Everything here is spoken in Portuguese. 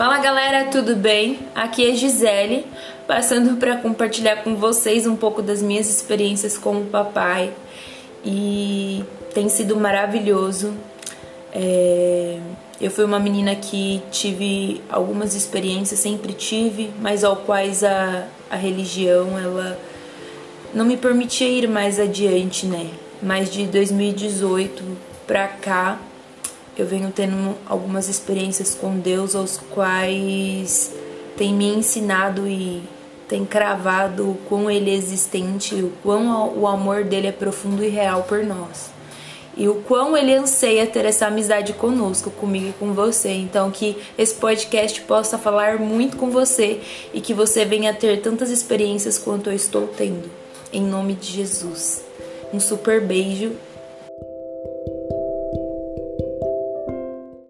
Fala galera, tudo bem? Aqui é Gisele, passando para compartilhar com vocês um pouco das minhas experiências com o papai e tem sido maravilhoso. É... Eu fui uma menina que tive algumas experiências, sempre tive, mas ao quais a, a religião ela não me permitia ir mais adiante, né? Mas de 2018 pra cá eu venho tendo algumas experiências com Deus, aos quais tem me ensinado e tem cravado o quão Ele é existente, o quão o amor dele é profundo e real por nós. E o quão ele anseia ter essa amizade conosco, comigo e com você. Então, que esse podcast possa falar muito com você e que você venha ter tantas experiências quanto eu estou tendo. Em nome de Jesus. Um super beijo